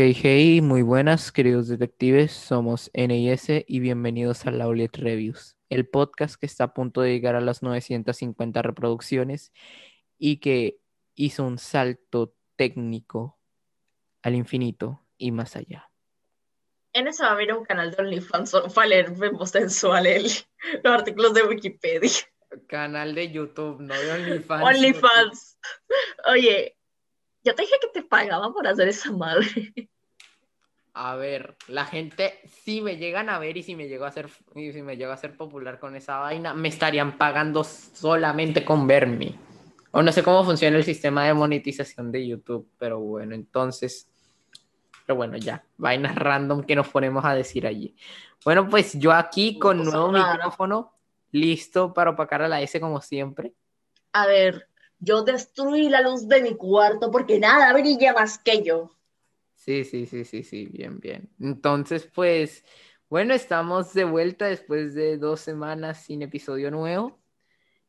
hey, hey, muy buenas, queridos detectives. Somos NIS y bienvenidos a Laulet Reviews, el podcast que está a punto de llegar a las 950 reproducciones y que hizo un salto técnico al infinito y más allá. En eso va a haber un canal de OnlyFans para leer vemos sensual el, los artículos de Wikipedia. Canal de YouTube, no de OnlyFans. OnlyFans. Oye, yo te dije que te pagaban por hacer esa madre. A ver, la gente, si me llegan a ver y si me llego a y si me llego a hacer popular con esa vaina, me estarían pagando solamente con verme. O no sé cómo funciona el sistema de monetización de YouTube, pero bueno, entonces, pero bueno, ya, vainas random que nos ponemos a decir allí. Bueno, pues yo aquí con Cosa nuevo rara. micrófono, listo para opacar a la S como siempre. A ver, yo destruí la luz de mi cuarto porque nada brilla más que yo. Sí, sí, sí, sí, sí, bien, bien. Entonces, pues, bueno, estamos de vuelta después de dos semanas sin episodio nuevo.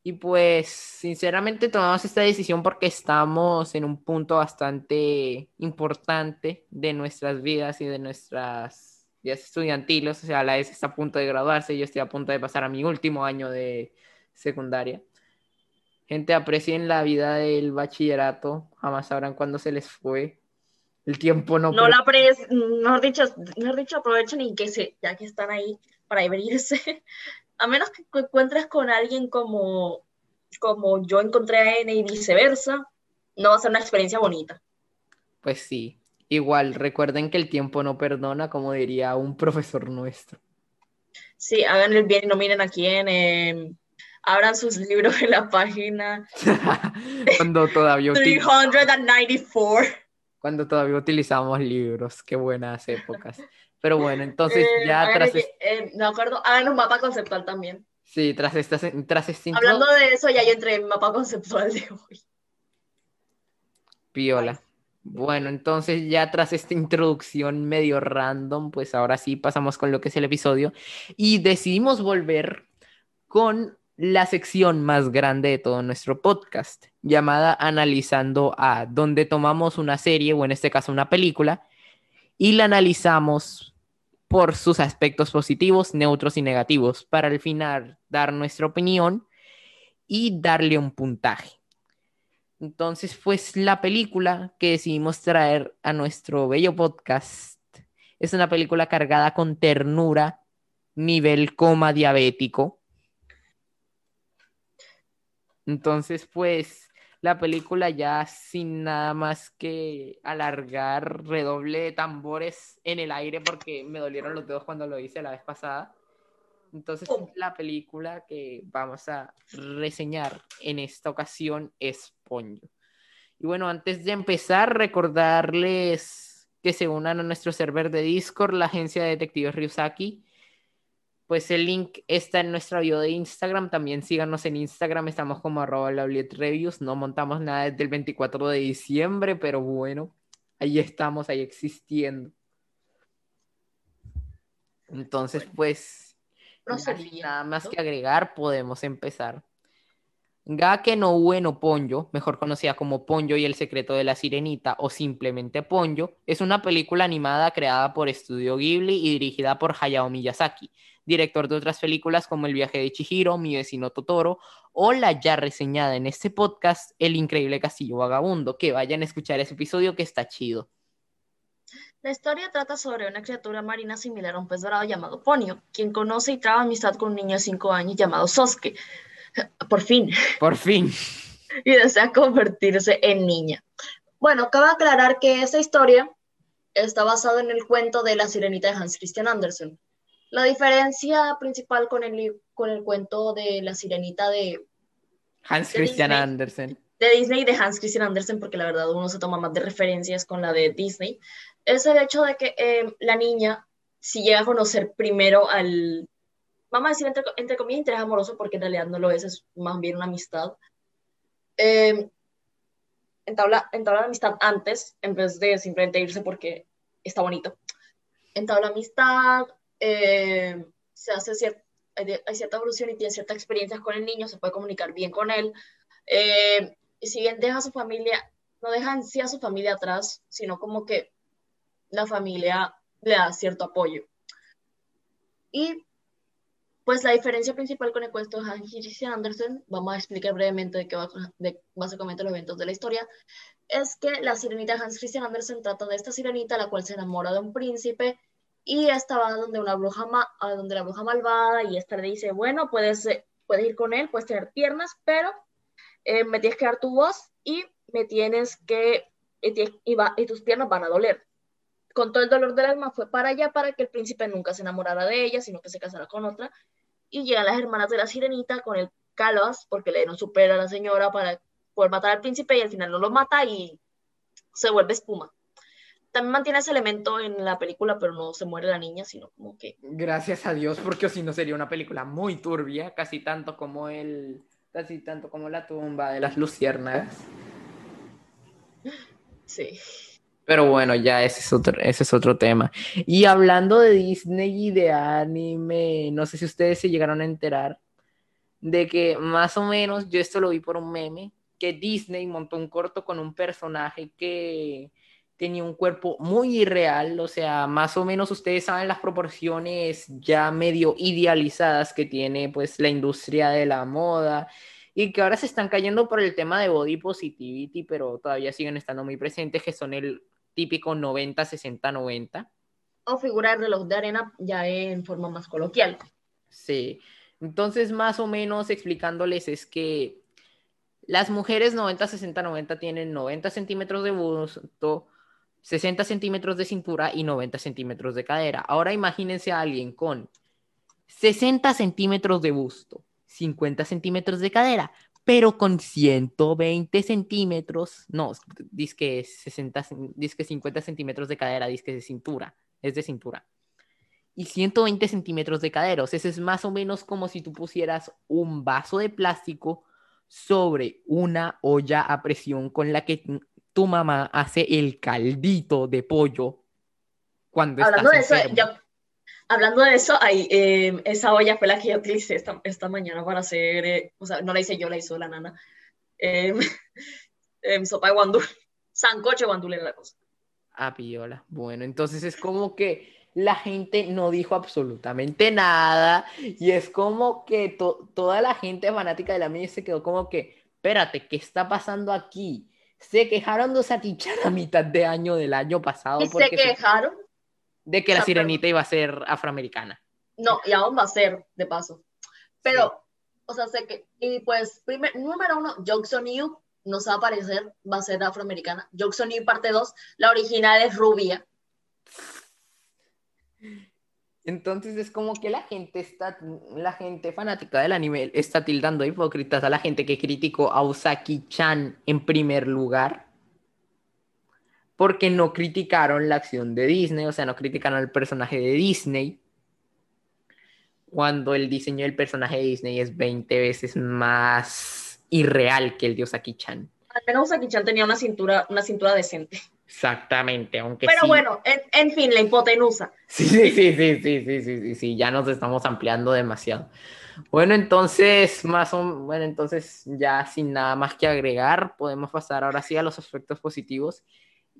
Y pues, sinceramente, tomamos esta decisión porque estamos en un punto bastante importante de nuestras vidas y de nuestras vidas estudiantiles. O sea, la S está a punto de graduarse, yo estoy a punto de pasar a mi último año de secundaria. Gente, aprecien la vida del bachillerato, jamás sabrán cuándo se les fue. El tiempo no No la pres, mejor dicho, mejor dicho, aprovechen y que se, ya que están ahí para abrirse. A menos que encuentres con alguien como, como yo encontré a N y viceversa, no va a ser una experiencia bonita. Pues sí, igual, recuerden que el tiempo no perdona, como diría un profesor nuestro. Sí, hagan el bien y no miren a quién. eh, abran sus libros en la página cuando, todavía util- 394. cuando todavía utilizamos libros, qué buenas épocas. Pero bueno, entonces Eh, ya tras, el- es- eh, me acuerdo, hagan un mapa conceptual también. sí, tras, esta, tras este Hablando de eso, ya yo entré en mi mapa conceptual de hoy. piola. Bueno, entonces ya tras esta introducción medio random, pues ahora sí pasamos con lo que es el episodio y decidimos volver con la sección más grande de todo nuestro podcast, llamada Analizando a, donde tomamos una serie o en este caso una película y la analizamos por sus aspectos positivos, neutros y negativos, para al final dar nuestra opinión y darle un puntaje. Entonces, pues la película que decidimos traer a nuestro bello podcast es una película cargada con ternura, nivel coma diabético. Entonces, pues la película ya sin nada más que alargar redoble de tambores en el aire porque me dolieron los dedos cuando lo hice la vez pasada. Entonces, Oh. la película que vamos a reseñar en esta ocasión es Ponyo. Y bueno, antes de empezar, recordarles que se unan a nuestro server de Discord, la agencia de detectives Ryusaki. Pues el link está en nuestra bio de Instagram. También síganos en Instagram, estamos como arroba Reviews. No montamos nada desde el 24 de diciembre, pero bueno, ahí estamos, ahí existiendo. Entonces, pues, Procedía, nada más ¿no? que agregar, podemos empezar. Gake no Ueno Ponyo, mejor conocida como Ponyo y el secreto de la sirenita o simplemente Ponyo, es una película animada creada por Estudio Ghibli y dirigida por Hayao Miyazaki, director de otras películas como El viaje de Chihiro, Mi vecino Totoro o la ya reseñada en este podcast El increíble castillo vagabundo, que vayan a escuchar ese episodio que está chido. La historia trata sobre una criatura marina similar a un pez dorado llamado Ponyo, quien conoce y traba amistad con un niño de 5 años llamado Sosuke. Por fin. Por fin. y desea convertirse en niña. Bueno, cabe aclarar que esta historia está basada en el cuento de La Sirenita de Hans Christian Andersen. La diferencia principal con el, con el cuento de La Sirenita de, Hans De Christian Disney. Andersen. de Disney y de Hans Christian Andersen, porque la verdad uno se toma más de referencias con la de Disney, es el hecho de que eh, la niña, si llega a conocer primero al, vamos a decir entre, entre comillas, interés amoroso, porque en realidad no lo es, es más bien una amistad, eh, entabla, entabla la amistad antes, en vez de simplemente irse porque está bonito. Entabla amistad, eh, se hace cier- hay cierta evolución y tiene ciertas experiencias con el niño, se puede comunicar bien con él. Eh, y si bien deja a su familia, no deja en sí a su familia atrás, sino como que la familia le da cierto apoyo. Y pues la diferencia principal con el cuento de Hans Christian Andersen, vamos a explicar brevemente de qué va de básicamente los eventos de la historia, es que la sirenita Hans Christian Andersen trata de esta sirenita, la cual se enamora de un príncipe y esta va donde una bruja a donde la bruja malvada y esta le dice, bueno, puedes, eh, puedes ir con él, puedes tener piernas, pero eh, me tienes que dar tu voz y me tienes que, y tus piernas van a doler. Con todo el dolor del alma fue para allá para que el príncipe nunca se enamorara de ella, sino que se casara con otra. Y llegan las hermanas de la sirenita con el Calos, porque le dieron su a la señora para poder matar al príncipe y al final no lo mata y se vuelve espuma. También mantiene ese elemento en la película, pero no se muere la niña, sino como que... Gracias a Dios, porque si no sería una película muy turbia, casi tanto como el... casi tanto como la tumba de las luciérnagas. Sí. Pero bueno, ya ese es, otro, ese es otro tema. Y hablando de Disney y de anime, no sé si ustedes se llegaron a enterar de que más o menos, yo esto lo vi por un meme, que Disney montó un corto con un personaje que tenía un cuerpo muy irreal, o sea, más o menos ustedes saben las proporciones ya medio idealizadas que tiene pues la industria de la moda y que ahora se están cayendo por el tema de body positivity, pero todavía siguen estando muy presentes, que son el típico 90, 60, 90. O figurar reloj de arena ya en forma más coloquial. Sí, entonces más o menos explicándoles es que las mujeres 90, 60, 90 tienen 90 centímetros de busto, 60 centímetros de cintura y 90 centímetros de cadera. Ahora imagínense a alguien con 60 centímetros de busto, 50 centímetros de cadera, pero con 120 centímetros, no, que 60, que 50 centímetros de cadera, que de cintura, es de cintura. Y 120 centímetros de cadera, o sea, es más o menos como si tú pusieras un vaso de plástico sobre una olla a presión con la que tu mamá hace el caldito de pollo cuando hablando estás de eso, hablando de eso, em, esa olla fue la que yo utilicé esta, esta mañana para hacer, eh, o sea, no la hice yo, la hizo la nana. Em, sopa de guandul, sancoche guandul en la cosa. Ah, piola. Bueno, entonces es como que la gente no dijo absolutamente nada y es como que toda la gente fanática de la mía se quedó como que, espérate, ¿qué está pasando aquí? Se quejaron de Satichan a mitad de año del año pasado. ¿Y se quejaron? De que la sirenita iba a ser afroamericana. No, y aún va a ser, de paso. Pero, o sea, sé que, y pues, primer, número uno, Jackson You no se va a aparecer, va a ser afroamericana. Jackson You parte dos, la original es rubia. Entonces es como que la gente está, la gente fanática del anime está tildando hipócritas a la gente que criticó a Usaki-chan en primer lugar. Porque no criticaron la acción de Disney, o sea, no criticaron al personaje de Disney. Cuando el diseño del personaje de Disney es 20 veces más irreal que el de Usaki-chan. Al menos Usaki-chan tenía una cintura, una cintura decente. Exactamente, aunque Pero bueno, en, fin, la hipotenusa. Sí, sí, sí, sí, sí, sí, sí, sí, ya nos estamos ampliando demasiado. Bueno, entonces, más o bueno, entonces ya sin nada más que agregar, podemos pasar ahora sí a los aspectos positivos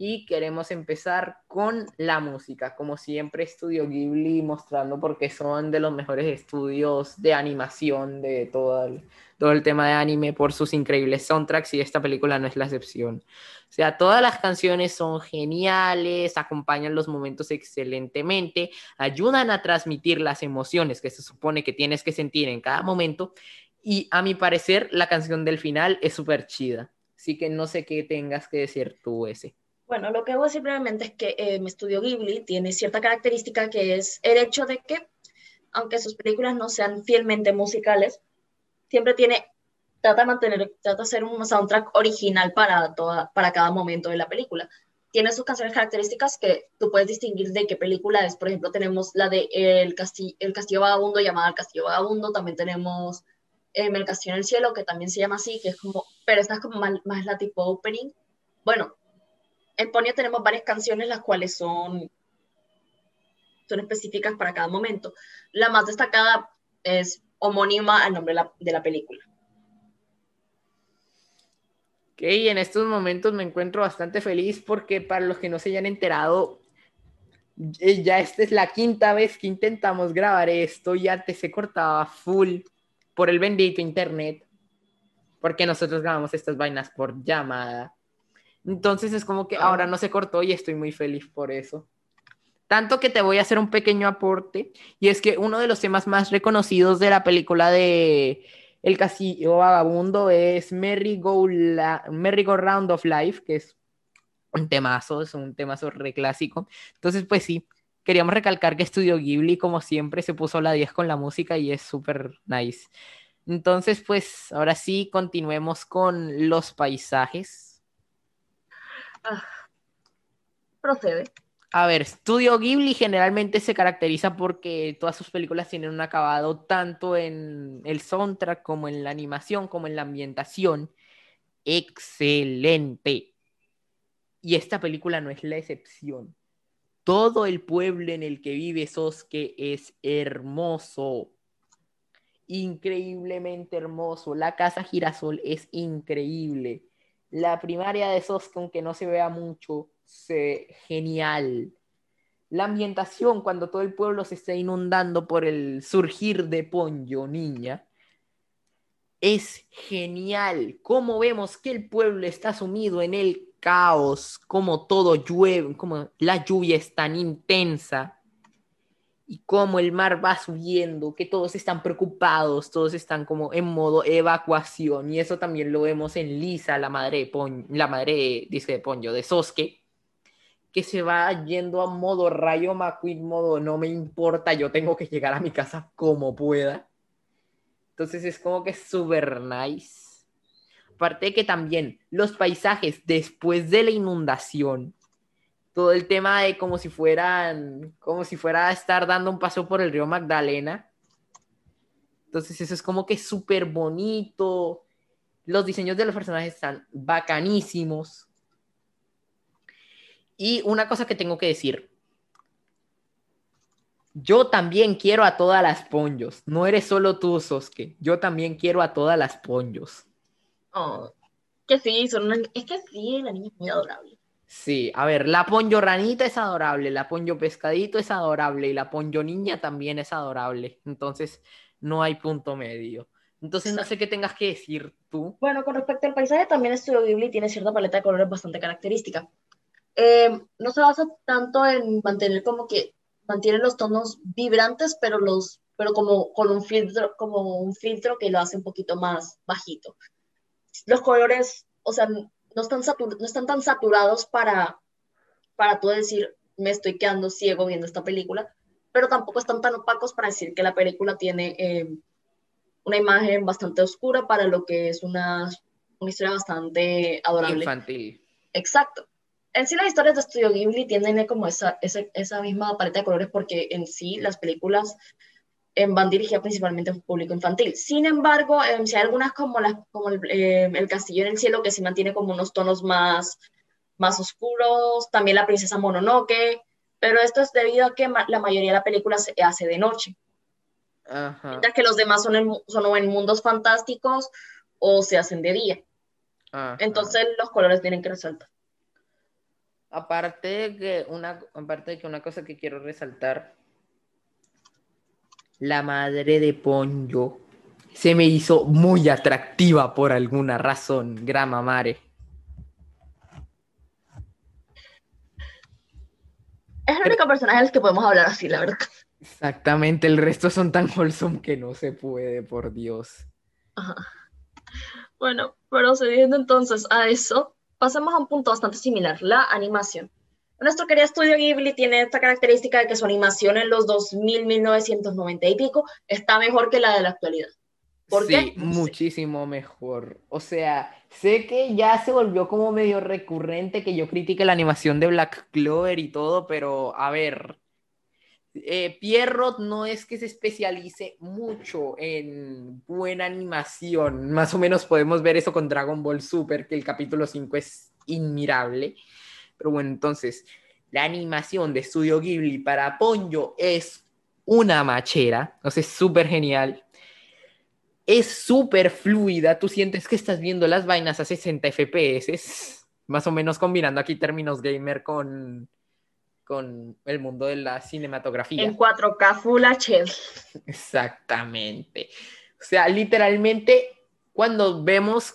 y queremos empezar con la música. Como siempre, Estudio Ghibli mostrando porque son de los mejores estudios de animación de todo el, todo el tema de anime por sus increíbles soundtracks y esta película no es la excepción. O sea, todas las canciones son geniales, acompañan los momentos excelentemente, ayudan a transmitir las emociones que se supone que tienes que sentir en cada momento. Y a mi parecer, la canción del final es súper chida. Así que no sé qué tengas que decir tú ese. Bueno, lo que hago simplemente es que eh, mi estudio Ghibli tiene cierta característica que es el hecho de que, aunque sus películas no sean fielmente musicales, siempre tiene trata de mantener, trata de hacer un soundtrack original para, toda, para cada momento de la película. Tiene sus canciones características que tú puedes distinguir de qué película es. Por ejemplo, tenemos la de El Castillo, el Castillo Vagabundo, llamada El Castillo Vagabundo. También tenemos em, El Castillo en el Cielo, que también se llama así, que es como, pero esta es como más, más la tipo opening. Bueno, en Ponyo tenemos varias canciones, las cuales son, son específicas para cada momento. La más destacada es homónima al nombre de la, de la película. Ok, en estos momentos me encuentro bastante feliz porque para los que no se hayan enterado, eh, ya esta es la quinta vez que intentamos grabar esto y antes se cortaba full por el bendito internet, porque nosotros grabamos estas vainas por llamada. Entonces es como que Ah. ahora no se cortó y estoy muy feliz por eso. Tanto que te voy a hacer un pequeño aporte, y es que uno de los temas más reconocidos de la película de El Castillo Vagabundo es Merry Go, La- Merry Go Round of Life, que es un temazo, es un temazo reclásico. Entonces, pues sí, queríamos recalcar que Studio Ghibli, como siempre, se puso la 10 con la música y es súper nice. Entonces, pues ahora sí, continuemos con los paisajes. Ah, procede. A ver, Studio Ghibli generalmente se caracteriza porque todas sus películas tienen un acabado tanto en el soundtrack como en la animación, como en la ambientación. Excelente. Y esta película no es la excepción. Todo el pueblo en el que vive Sosuke es hermoso. Increíblemente hermoso. La casa girasol es increíble. La primaria de Sosuke, aunque no se vea mucho, se genial. La ambientación cuando todo el pueblo se está inundando por el surgir de Ponyo, niña, es genial. Cómo vemos que el pueblo está sumido en el caos, como todo llueve, como la lluvia es tan intensa y cómo el mar va subiendo, que todos están preocupados, todos están como en modo evacuación y eso también lo vemos en Lisa, la madre de Pon- la madre dice de Ponyo, de Sosuke, que se va yendo a modo Rayo McQueen, modo no me importa, yo tengo que llegar a mi casa como pueda. Entonces es como que súper nice. Aparte de que también los paisajes después de la inundación, todo el tema de como si fueran, como si fuera a estar dando un paso por el río Magdalena. Entonces eso es como que súper bonito. Los diseños de los personajes están bacanísimos. Y una cosa que tengo que decir. Yo también quiero a todas las ponjos. No eres solo tú, Sosuke. Yo también quiero a todas las ponjos. Oh, que sí, son una- es que sí, la niña es muy adorable. Sí, a ver, la ponyo ranita es adorable, la ponyo pescadito es adorable y la ponyo niña también es adorable. Entonces, no hay punto medio. Entonces, no sé qué tengas que decir tú. Bueno, con respecto al paisaje, también Studio Ghibli tiene cierta paleta de colores bastante característica. Eh, no se basa tanto en mantener como que mantiene los tonos vibrantes, pero los, pero como con un filtro, como un filtro que lo hace un poquito más bajito. Los colores, o sea, no están satur- no están tan saturados para, para tú decir, me estoy quedando ciego viendo esta película, pero tampoco están tan opacos para decir que la película tiene eh, una imagen bastante oscura para lo que es una, una historia bastante adorable. Infantil. Exacto. En sí las historias de Studio Ghibli tienen como esa, esa, esa misma paleta de colores porque en sí las películas van dirigidas principalmente a un público infantil. Sin embargo, eh, si hay algunas como, las, como el, eh, el Castillo en el Cielo que sí mantiene como unos tonos más, más oscuros, también la Princesa Mononoke, pero esto es debido a que ma- la mayoría de la película se hace de noche, Ajá. ya que los demás son en, son o en mundos fantásticos o se hacen de día. ajá. Entonces los colores tienen que resaltar. Aparte de que una, aparte de que una cosa que quiero resaltar, la madre de Ponyo se me hizo muy atractiva por alguna razón, grama mare. Es el único personaje del que podemos hablar así, la verdad. Exactamente, el resto son tan wholesome que no se puede, por Dios. Ajá. Bueno, procediendo entonces a eso, pasemos a un punto bastante similar, la animación. Nuestro querido estudio Ghibli tiene esta característica de que su animación en los 2000, 1990 y pico está mejor que la de la actualidad. ¿Por sí, qué? Muchísimo mejor. O sea, sé que ya se volvió como medio recurrente que yo critique la animación de Black Clover y todo, pero a ver, eh, Pierrot no es que se especialice mucho en buena animación. Más o menos podemos ver eso con Dragon Ball Super, que el capítulo 5 es inmirable. Pero bueno, entonces, la animación de Studio Ghibli para Ponyo es una machera, o sea, es súper genial. Es súper fluida, tú sientes que estás viendo las vainas a 60 FPS, más o menos combinando aquí términos gamer con, con el mundo de la cinematografía. En 4K Full HD. Exactamente. O sea, literalmente, cuando vemos,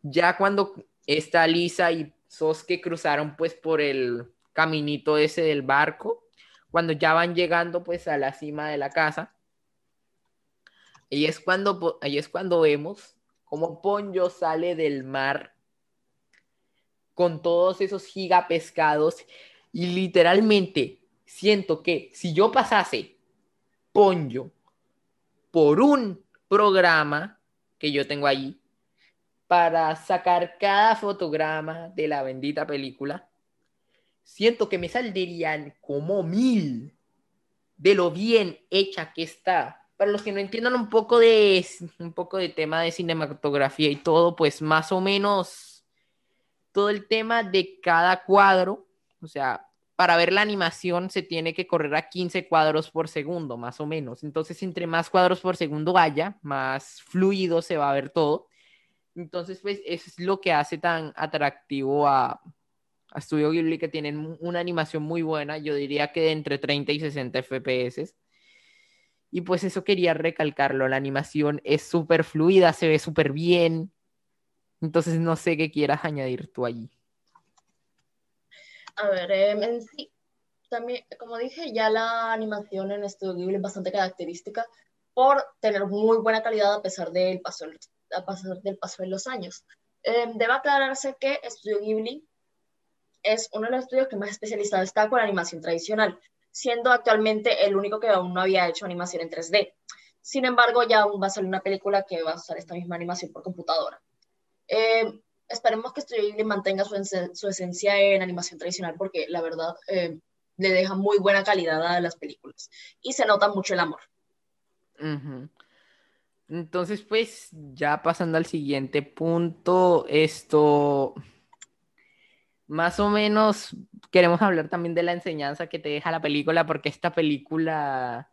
ya cuando está Lisa y Soske cruzaron pues por el caminito ese del barco, cuando ya van llegando pues a la cima de la casa, y es cuando, ahí es cuando vemos cómo Ponyo sale del mar con todos esos gigapescados y literalmente siento que si yo pasase Ponyo por un programa que yo tengo ahí para sacar cada fotograma de la bendita película, siento que me saldrían como mil de lo bien hecha que está para los que no entiendan un poco de un poco de tema de cinematografía y todo, pues más o menos todo el tema de cada cuadro, o sea, para ver la animación se tiene que correr a 15 cuadros por segundo, más o menos. Entonces, entre más cuadros por segundo haya, más fluido se va a ver todo. Entonces, pues eso es lo que hace tan atractivo a, Studio Ghibli, que tienen una animación muy buena, yo diría que de entre 30 y 60 FPS y pues eso quería recalcarlo, la animación es súper fluida, se ve súper bien. Entonces no sé qué quieras añadir tú allí. A ver, em, en sí, también, como dije, ya la animación en Studio Ghibli es bastante característica por tener muy buena calidad a pesar del paso, a pesar del paso de los años. Eh, debe aclararse que Studio Ghibli es uno de los estudios que más especializado está con animación tradicional siendo actualmente el único que aún no había hecho animación en 3D. Sin embargo, ya aún va a salir una película que va a usar esta misma animación por computadora. Eh, esperemos que Studio Ghibli mantenga su, esencia en animación tradicional porque la verdad eh, le deja muy buena calidad a las películas y se nota mucho el amor. Entonces, pues ya pasando al siguiente punto, esto más o menos queremos hablar también de la enseñanza que te deja la película, porque esta película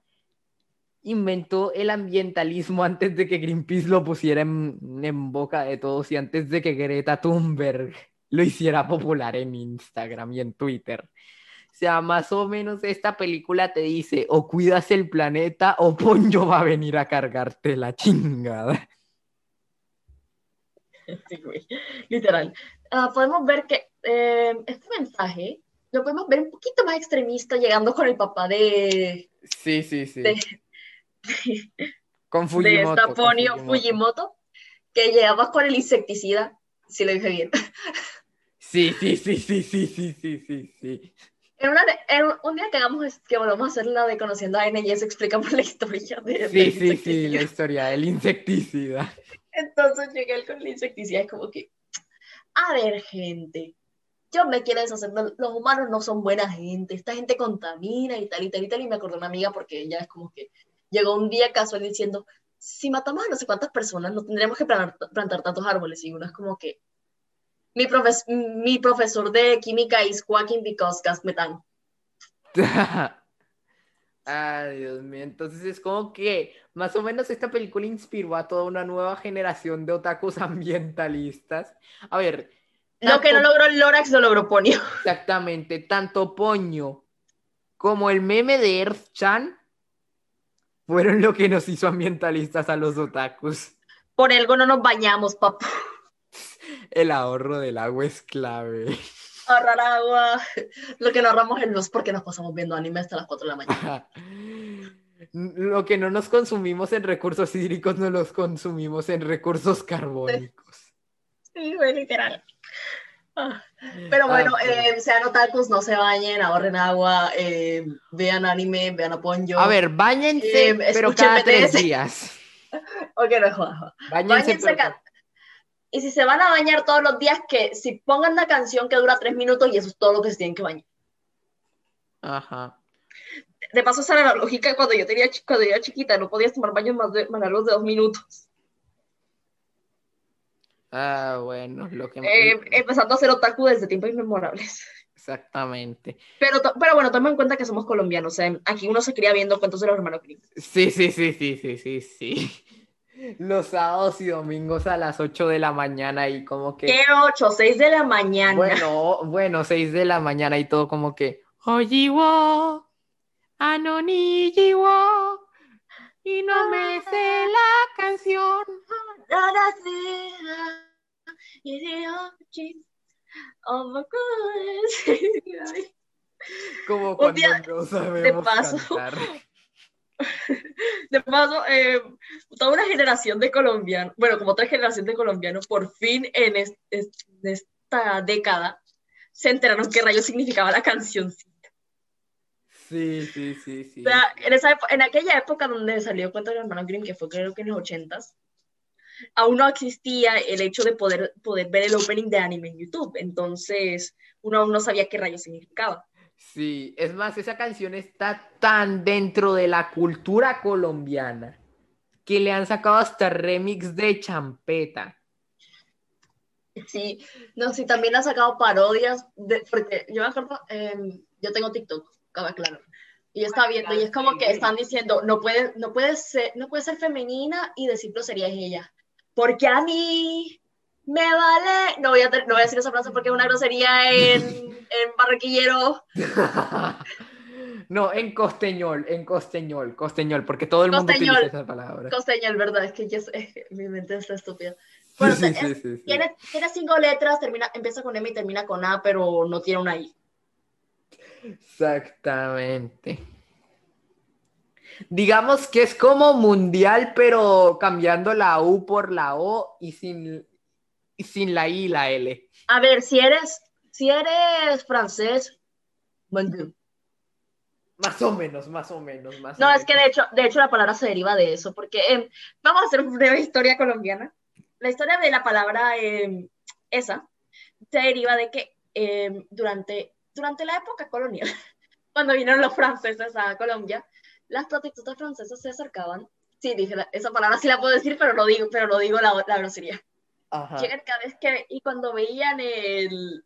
inventó el ambientalismo antes de que Greenpeace lo pusiera en, boca de todos y antes de que Greta Thunberg lo hiciera popular en Instagram y en Twitter. O sea, más o menos esta película te dice, o cuidas el planeta o Ponyo va a venir a cargarte la chingada. Sí, güey. Literal. Ah, podemos ver que eh, este mensaje lo podemos ver un poquito más extremista llegando con el papá de... Sí, sí, sí. De, con Fujimoto. De Fujimoto. que llegaba con el insecticida, si lo dije bien. Sí, sí, sí, sí, sí, sí, sí, sí, sí. En, una en un día que hagamos que volvamos a hacer la de Conociendo a N y eso explicamos la historia de Sí, sí, sí, la historia del insecticida. Entonces llegué con el insecticida y como que, a ver, gente, yo me quiero deshacer, los humanos no son buena gente, esta gente contamina y tal y tal y tal, y me acordé una amiga porque ella es como que llegó un día casual diciendo, si matamos a no sé cuántas personas, no tendríamos que plantar, tantos árboles, y uno es como que, mi, mi profesor de química quacking because gas metan. Ay, Dios mío. Entonces es como que más o menos esta película inspiró a toda una nueva generación de otakus ambientalistas. A ver. Lo que no logró Lorax lo logró Ponyo. Exactamente. Tanto Poño como el meme de Earth Chan fueron lo que nos hizo ambientalistas a los otakus. Por algo no nos bañamos, papá. El ahorro del agua es clave ahorrar agua. Lo que no ahorramos es luz porque nos pasamos viendo anime hasta las 4 de la mañana. Lo que no nos consumimos en recursos hídricos, no los consumimos en recursos carbónicos. Sí, güey, literal. Ah, pero ah, bueno, eh, sean otakus, no se bañen, ahorren agua, eh, vean anime, vean a Ponyo. A ver, bañense, eh, pero cada tres días. ok, no jodas. Bañense, y si se van a bañar todos los días, que si pongan una canción que dura tres minutos y eso es todo lo que se tienen que bañar. Ajá. De paso, esa era la lógica cuando yo, tenía, cuando yo era chiquita, no podías tomar baños más, de, más largos de dos minutos. Ah, bueno, lo que... Eh, empezando a hacer otaku desde tiempos inmemorables. Exactamente. Pero, pero bueno, toma en cuenta que somos colombianos. aquí uno se cría viendo cuentos de los hermanos Grimm. Sí, sí, sí, sí, sí, sí, sí los sábados y domingos a las 8 de la mañana y como que... ¿Qué 8? 6 de la mañana. Bueno, bueno, 6 de la mañana y todo como que... Ojiwo, Anonijiwo, y no me sé la canción. Como cuando no sabemos paso, cantar. De paso, eh, toda una generación de colombianos, bueno, como otra generación de colombianos, por fin en, es- es- en esta década se enteraron qué rayos significaba la canción. Sí, sí, sí, sí. O sea, en, esa en aquella época donde salió Cuento de los Hermanos Grimm, que fue creo que en los ochentas, aún no existía el hecho de poder, poder ver el opening de anime en YouTube. Entonces, uno aún no sabía qué rayos significaba. Sí, es más, esa canción está tan dentro de la cultura colombiana que le han sacado hasta remix de champeta. Sí, no, sí, también ha sacado parodias, de, porque yo me acuerdo, em, yo tengo TikTok, claro, y yo estaba viendo, y es como que están diciendo, no puede, no puede ser, no puede ser femenina y decir groserías ella, porque a mí me vale, no voy a, no voy a decir esa frase porque es una grosería en, en barranquillero, No, en costeñol, en costeñol, costeñol, porque todo el mundo Costeñol. utiliza esa palabra. costeño, verdad, es que yo mi mente está estúpida. Bueno, Sí, sí, sí, sí. Tiene, tiene cinco letras, termina, empieza con M y termina con A, pero no tiene una I. Exactamente. Digamos que es como mundial, pero cambiando la U por la O y sin, y sin la I y la L. A ver, si eres, si eres francés, bonjour. Más o menos, más o menos, más o No, es menos. que de hecho, de hecho la palabra se deriva de eso, porque em, vamos a hacer una breve historia colombiana. La historia de la palabra em, esa se deriva de que em, durante, durante la época colonial, cuando vinieron los franceses a Colombia, las prostitutas francesas se acercaban. Sí, dije la- esa palabra sí la puedo decir, pero no digo, pero no digo la, la grosería. Ajá. Cada vez que, y cuando veían el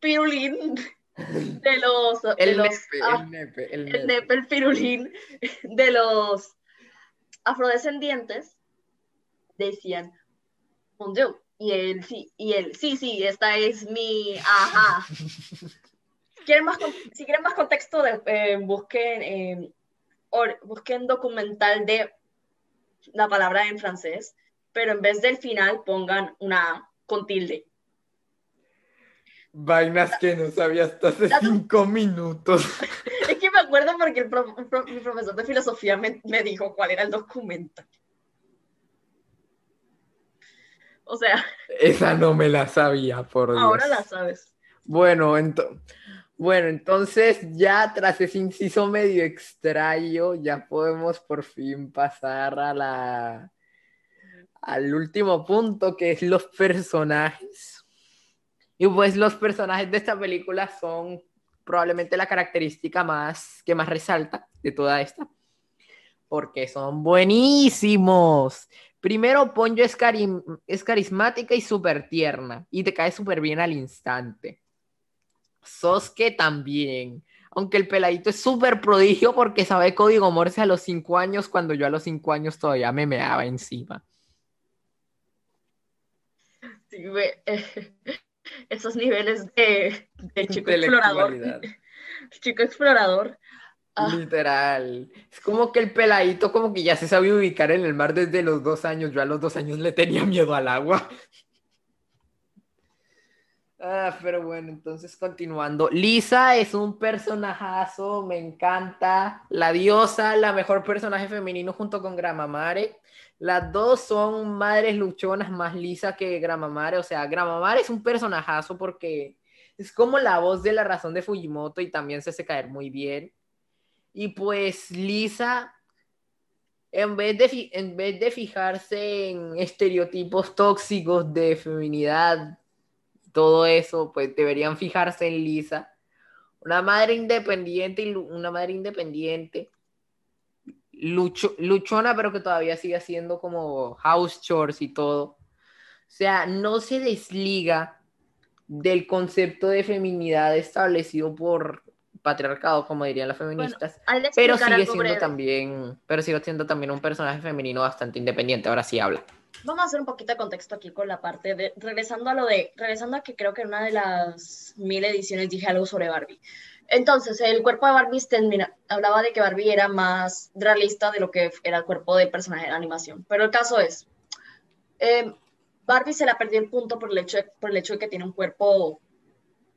pirulín de los, de El los nepe, ah, el nepe, el el nepe. el pirulín de los afrodescendientes, decían, mon Dieu, y él sí, y él, sí, sí, esta es mi, ajá. ¿Quieren más, si quieren más contexto, de- eh, busquen, eh, or- busquen documental de la palabra en francés, pero en vez del final pongan una A con tilde. Vainas que no sabía hasta hace Dato- cinco minutos. Es que me acuerdo porque el pro- pro- mi profesor de filosofía me, me dijo cuál era el documento. O sea, Esa no me la sabía, por Dios. ahora la sabes. Bueno, ento- bueno, entonces ya tras ese inciso medio extraño, ya podemos por fin pasar a la al último punto, que es los personajes. Y pues los personajes de esta película son probablemente la característica más que más resalta de toda esta, porque son buenísimos. Primero, Ponyo es, cari- es carismática y súper tierna, y te cae súper bien al instante. Sosuke también. Aunque el peladito es súper prodigio porque sabe código Morse a los 5 años, cuando yo a los 5 años todavía me meaba encima. Sí, eh, esos niveles de, de chico explorador. Chico explorador. Ah, Literal. Es como que el peladito como que ya se sabe ubicar en el mar desde los dos años. Yo a los dos años le tenía miedo al agua. Ah, pero bueno, entonces continuando. Lisa es un personajazo, me encanta. La diosa, la mejor personaje femenino junto con Gramamare. Las dos son madres luchonas más Lisa que Gramamare. O sea, Gramamare es un personajazo porque es como la voz de la razón de Fujimoto y también se hace caer muy bien. Y pues Lisa, en vez de, en vez de fijarse en estereotipos tóxicos de feminidad, todo eso, pues deberían fijarse en Lisa. Una madre independiente y una madre independiente. lucho- luchona, pero que todavía sigue haciendo como house chores y todo. O sea, no se desliga del concepto de feminidad establecido por patriarcado, como dirían las feministas, pero sigue siendo breve. también, pero sigue siendo también un personaje femenino bastante independiente. Ahora sí habla. Vamos a hacer un poquito de contexto aquí con la parte de, regresando a lo de, regresando a que creo que en una de las mil ediciones dije algo sobre Barbie. Entonces, el cuerpo de Barbie termina, hablaba de que Barbie era más realista de lo que era el cuerpo del personaje de animación. Pero el caso es, eh, Barbie se la perdió el punto por el, hecho de, por el hecho de que tiene un cuerpo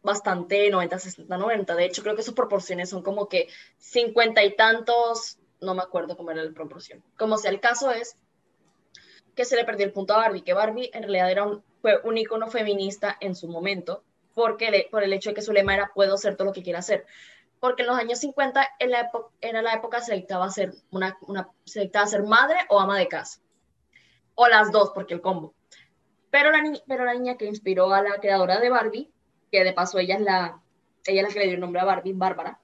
bastante 90, 60, 90. De hecho, creo que sus proporciones son como que 50 y tantos, no me acuerdo cómo era la proporción. Como sea, el caso es que se le perdió el punto a Barbie, que Barbie en realidad era un, fue un icono feminista en su momento, porque por el hecho de que su lema era puedo ser todo lo que quiera hacer. Porque en los años 50 en la era la época se dictaba ser una, se dictaba ser madre o ama de casa. O las dos, porque el combo. Pero la, niña que inspiró a la creadora de Barbie, que de paso ella es la, ella la que le dio el nombre a Barbie, Bárbara,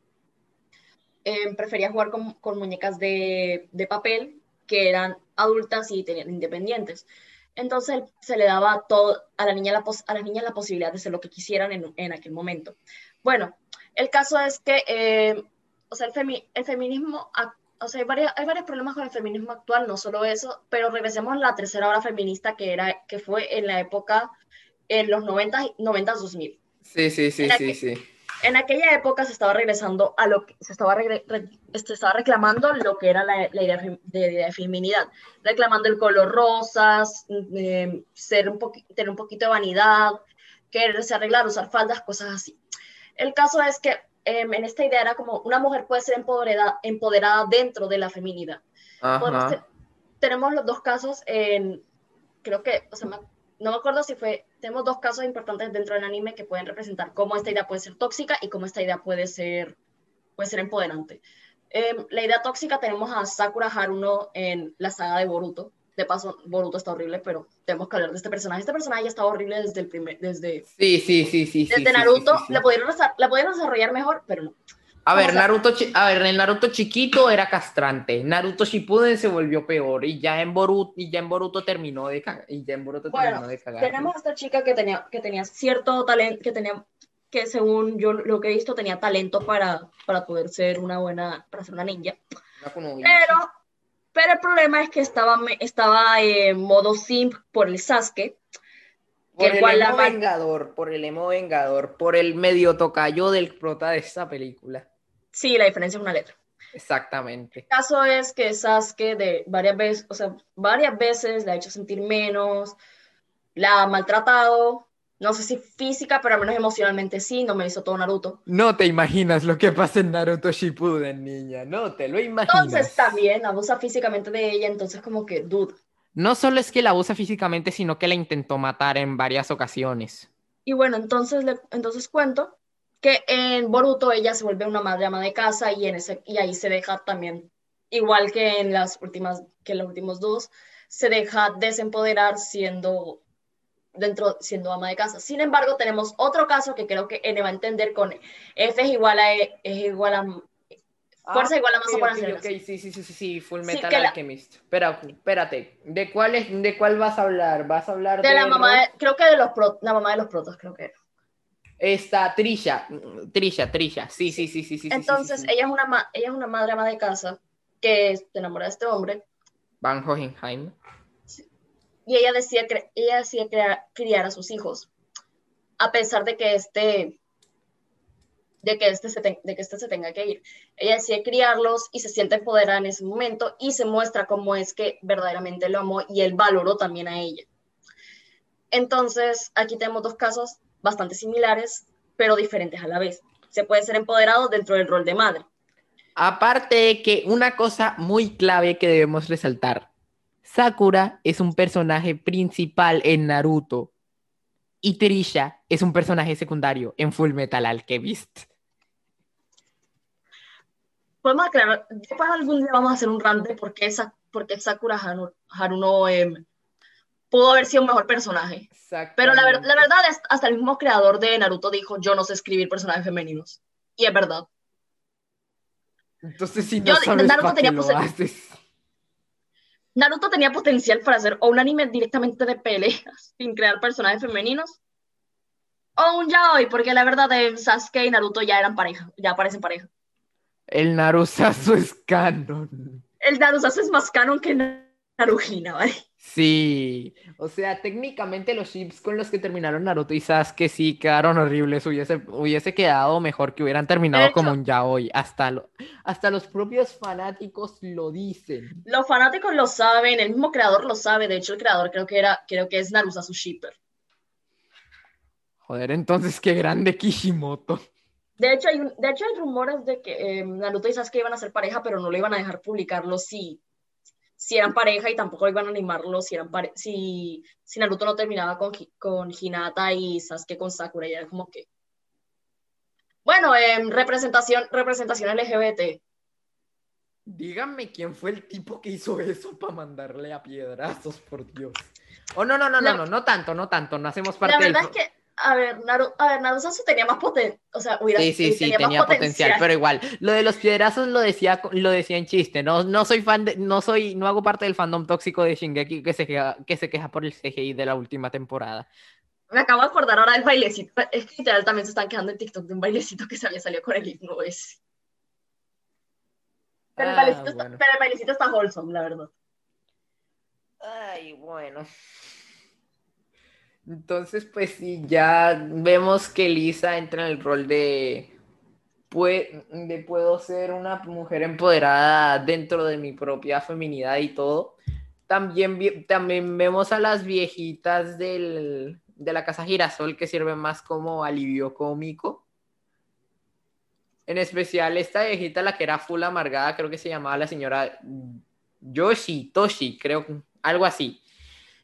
eh, prefería jugar con, muñecas de, papel que eran adultas y tenían independientes. Entonces se le daba todo, a, la niña la, a las niñas la posibilidad de hacer lo que quisieran en, en aquel momento. Bueno, el caso es que, eh, o sea, el, el feminismo, o sea, hay, varios, hay varios problemas con el feminismo actual, no solo eso, pero regresemos a la tercera hora feminista que, era, que fue en la época, en los 90, 90 2000. Sí, sí, sí, sí, sí en aquella época se estaba regresando a lo que se estaba, se estaba reclamando lo que era la, la idea de, feminidad, reclamando el color rosas, eh, ser un tener un poquito de vanidad, quererse arreglar, usar faldas, cosas así. El caso es que em, en esta idea era como una mujer puede ser empoderada, empoderada dentro de la feminidad. tenemos los dos casos en, creo que, o sea, no me acuerdo si fue, tenemos dos casos importantes dentro del anime que pueden representar cómo esta idea puede ser tóxica y cómo esta idea puede ser, puede ser empoderante. Em, la idea tóxica tenemos a Sakura Haruno en la saga de Boruto. De paso, Boruto está horrible, pero tenemos que hablar de este personaje. Este personaje ya estaba horrible desde el primer, desde... Sí, sí, sí, sí. Desde Naruto, La, pudieron, la pudieron desarrollar mejor, pero no. A ver, Naruto, a ver, el Naruto chiquito era castrante, Naruto Shippuden se volvió peor y ya en Boruto, y ya en Boruto terminó de cagar, y ya en Boruto terminó de cagar. Tenemos a esta chica que tenía, que tenía cierto talento, que tenía, que según yo lo que he visto tenía talento para, para poder ser una buena, para ser una ninja. pero, pero el problema es que estaba, estaba en modo simp por el Sasuke. Por el, emo vengador, por el emo vengador, por el medio tocayo del prota de esta película. Sí, la diferencia es una letra. Exactamente. El caso es que Sasuke de varias veces, o sea, varias veces la ha hecho sentir menos, la ha maltratado, no sé si física, pero al menos emocionalmente sí, no me hizo todo Naruto. No te imaginas lo que pasa en Naruto Shippuden, niña, no te lo imaginas. Entonces también abusa físicamente de ella, entonces como que, dude. No solo es que la abusa físicamente, sino que la intentó matar en varias ocasiones. Y bueno, entonces, entonces cuento que en Boruto ella se vuelve una madre ama de casa y, en ese, y ahí se deja también, igual que en las últimas, que en los últimos dos, se deja desempoderar siendo dentro siendo ama de casa. Sin embargo, tenemos otro caso que creo que N va a entender con F es igual a E, es igual a fuerza ah, igual a masa okay, por okay, sí, sí, sí, sí, sí, Full Metal Alchemist. Espera, espérate, ¿de cuál es, de cuál vas a hablar? ¿Vas a hablar de, de la mamá, de, creo que de los pro, la mamá de los protos, creo que Esta Trisha, Trisha, Trisha, sí, sí, sí, sí, sí. Entonces, sí, Ella, es una ella es una madre ama de casa que se enamora de este hombre. Van Hohenheim. Y ella decía, ella decía criar, criar a sus hijos, a pesar de que este de que, este se de que este se tenga que ir. Ella decide criarlos y se siente empoderada en ese momento y se muestra cómo es que verdaderamente lo amó y él valoró también a ella. Entonces, aquí tenemos dos casos bastante similares, pero diferentes a la vez. Se puede ser empoderado dentro del rol de madre. Aparte de que una cosa muy clave que debemos resaltar, Sakura es un personaje principal en Naruto y Trisha es un personaje secundario en Full Metal Alchemist. Podemos aclarar, después algún día vamos a hacer un rant de por qué, Sakura Haruno eh, pudo haber sido un mejor personaje. Pero la, la, verdad es, hasta el mismo creador de Naruto dijo, yo no sé escribir personajes femeninos. Y es verdad. Entonces, si no sabes Naruto tenía lo haces. Naruto tenía potencial para hacer o un anime directamente de peleas, sin crear personajes femeninos, o un yaoi, porque la verdad de Sasuke y Naruto ya eran pareja, ya parecen pareja. El Narusazo es canon. El Narusazo es más canon que Narujina, ¿vale? Sí, o sea, técnicamente los chips con los que terminaron Naruto y Sasuke sí quedaron horribles. Hubiese, hubiese quedado mejor que hubieran terminado como un yaoi. Hasta, lo, hasta los propios fanáticos lo dicen. Los fanáticos lo saben, el mismo creador lo sabe. De hecho, el creador creo que era, creo que es Narusa su shipper. Joder, entonces qué grande Kishimoto. De hecho, hay, un- de hecho, hay rumores de que eh, Naruto y Sasuke iban a ser pareja, pero no lo iban a dejar publicarlo si, si eran pareja y tampoco iban a animarlo si, eran pare- si, si Naruto no terminaba con, con Hinata y Sasuke con Sakura. Y era como que. Bueno, em, representación, representación LGBT. Díganme quién fue el tipo que hizo eso para mandarle a piedrazos, por Dios. Oh, no, no, no, La- no, no, no tanto, no tanto, no hacemos La parte del... verdad es que, a ver, Naru, a ver, Naruto tenía más potencial. O sea, hubiera, Sí, sí, sí, más tenía potencial, pero igual, lo de los piedrazos lo decía, lo decía en chiste, no, no soy fan de, no soy, no hago parte del fandom tóxico de Shingeki que se queja, que se queja por el CGI de la última temporada. Me acabo de acordar ahora del bailecito. Es que literal también se están quejando en TikTok de un bailecito que se había salido con el himno ese. Pero, el Ah, está, pero el bailecito está wholesome, la verdad. Ay, bueno. Entonces, pues sí, ya vemos que Lisa entra en el rol de, pue- de puedo ser una mujer empoderada dentro de mi propia feminidad y todo. También, también vemos a las viejitas del, de la casa Girasol que sirven más como alivio cómico. En especial esta viejita, la que era full amargada, creo que se llamaba la señora Yoshi, Toshi, creo, algo así.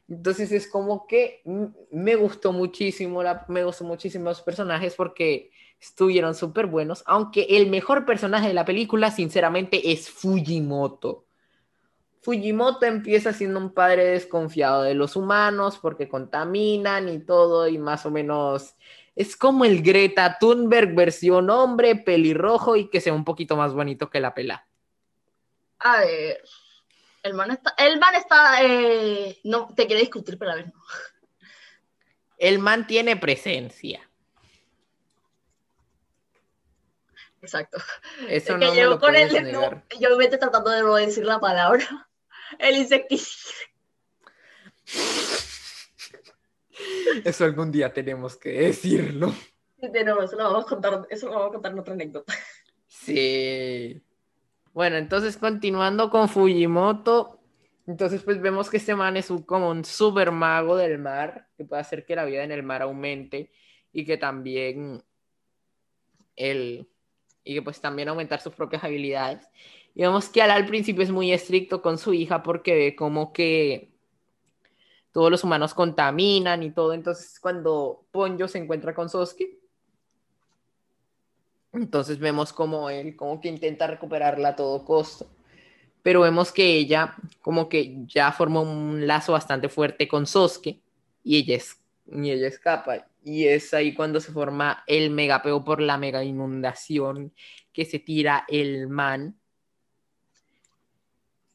Entonces es como que me gustó muchísimo, la, me gustó muchísimo los personajes porque estuvieron súper buenos, aunque el mejor personaje de la película sinceramente es Fujimoto. Fujimoto empieza siendo un padre desconfiado de los humanos porque contaminan y todo y más o menos es como el Greta Thunberg versión hombre, pelirrojo y que sea un poquito más bonito que la pela. A ver. El man está. El man está. eh, no, te quiere discutir, pero a ver. no. El man tiene presencia. Exacto. Eso Es que no me llevo lo con no, negar. yo me meto tratando de no decir la palabra. El insecticida. Eso algún día tenemos que decirlo. De nuevo, eso lo vamos a contar, eso lo vamos a contar en otra anécdota. Sí. Bueno, entonces continuando con Fujimoto, entonces pues vemos que este man es un- como un super mago del mar, que puede hacer que la vida en el mar aumente y que también el y que pues también aumentar sus propias habilidades. Y vemos que Al al principio es muy estricto con su hija porque ve como que todos los humanos contaminan y todo. Entonces, cuando Ponyo se encuentra con Sosuke, entonces vemos como él como que intenta recuperarla a todo costo. Pero vemos que ella como que ya forma un lazo bastante fuerte con Sosuke y ella, es, y ella escapa. Y es ahí cuando se forma el megapeo por la mega inundación que se tira el man.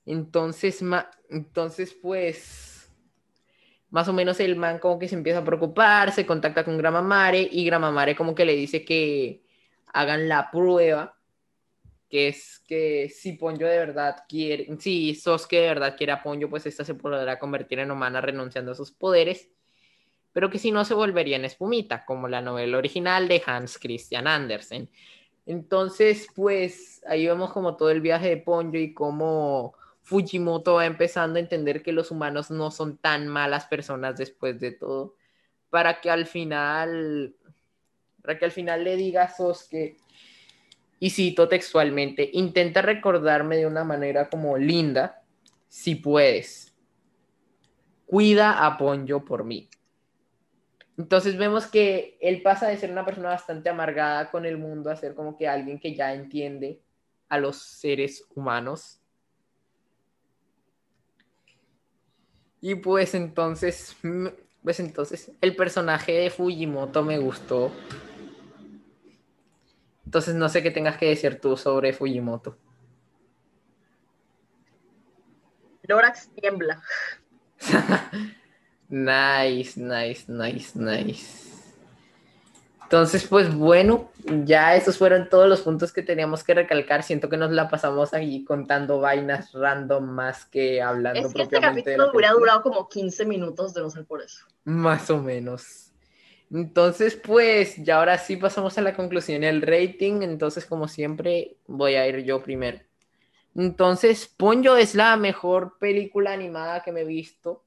Entonces, ma- entonces pues más o menos el man como que se empieza a preocupar, se contacta con Gramamare y Gramamare como que le dice que hagan la prueba, que es que si Ponyo de verdad quiere, si Sosuke de verdad quiere a Ponyo, pues esta se podrá convertir en humana renunciando a sus poderes, pero que si no se volvería en espumita, como la novela original de Hans Christian Andersen. Entonces, pues ahí vemos como todo el viaje de Ponyo y cómo Fujimoto va empezando a entender que los humanos no son tan malas personas después de todo, para que al final, para que al final le diga a Sosuke, y cito textualmente, intenta recordarme de una manera como linda, si puedes. Cuida a Ponyo por mí. Entonces vemos que él pasa de ser una persona bastante amargada con el mundo a ser como que alguien que ya entiende a los seres humanos. Y pues entonces, mm, pues entonces el personaje de Fujimoto me gustó. Entonces no sé qué tengas que decir tú sobre Fujimoto. Lorax tiembla. nice, nice, nice, nice. Entonces, pues bueno, ya esos fueron todos los puntos que teníamos que recalcar. Siento que nos la pasamos ahí contando vainas random más que hablando Es que este propiamente de capítulo hubiera durado como 15 minutos de no ser por eso. Más o menos. Entonces, pues ya ahora sí pasamos a la conclusión y rating. Entonces, como siempre, voy a ir yo primero. Entonces, Ponyo es la mejor película animada que me he visto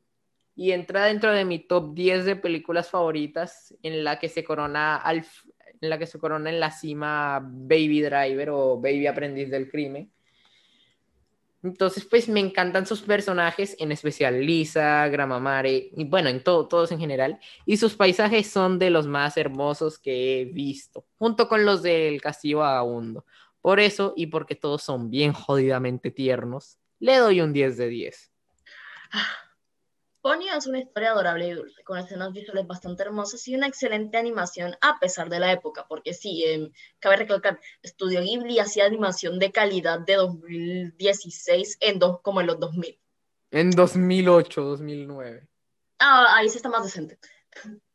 y entra dentro de mi top 10 de películas favoritas en la que se corona al, en la que se corona en la cima Baby Driver o Baby Aprendiz del Crimen. Entonces, pues me encantan sus personajes, en especial Lisa, Gramamare, y bueno, en todo, todos en general. Y sus paisajes son de los más hermosos que he visto, junto con los del Castillo Vagabundo. Por eso, y porque todos son bien jodidamente tiernos, le doy un 10 de 10. Ponyo es una historia adorable y dulce, con escenas visuales bastante hermosas y una excelente animación a pesar de la época, porque sí, eh, cabe recalcar, Estudio Ghibli hacía animación de calidad de 2016 en dos, como en los 2000. En 2008, 2009. Ah, ahí sí está más decente.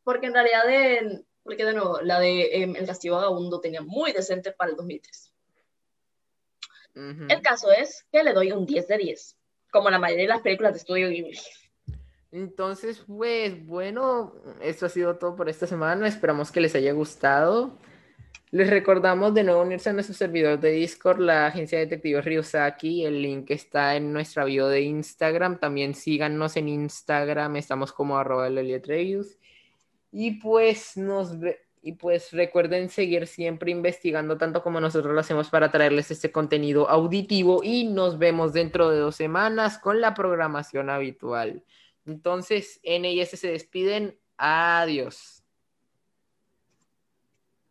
Porque en realidad, de, porque de nuevo, la de eh, El Castillo Vagabundo tenía muy decente para el 2003. Ujú. El caso es que le doy un 10 de 10, como la mayoría de las películas de Estudio Ghibli. Entonces, pues bueno, esto ha sido todo por esta semana. Esperamos que les haya gustado. Les recordamos de nuevo unirse a nuestro servidor de Discord, la agencia de detectives Ryusaki. El link está en nuestra bio de Instagram. También síganos en Instagram, estamos como arroba. Y pues nos y pues recuerden seguir siempre investigando tanto como nosotros lo hacemos para traerles este contenido auditivo y nos vemos dentro de dos semanas con la programación habitual. Entonces, NIS se despiden. Adiós.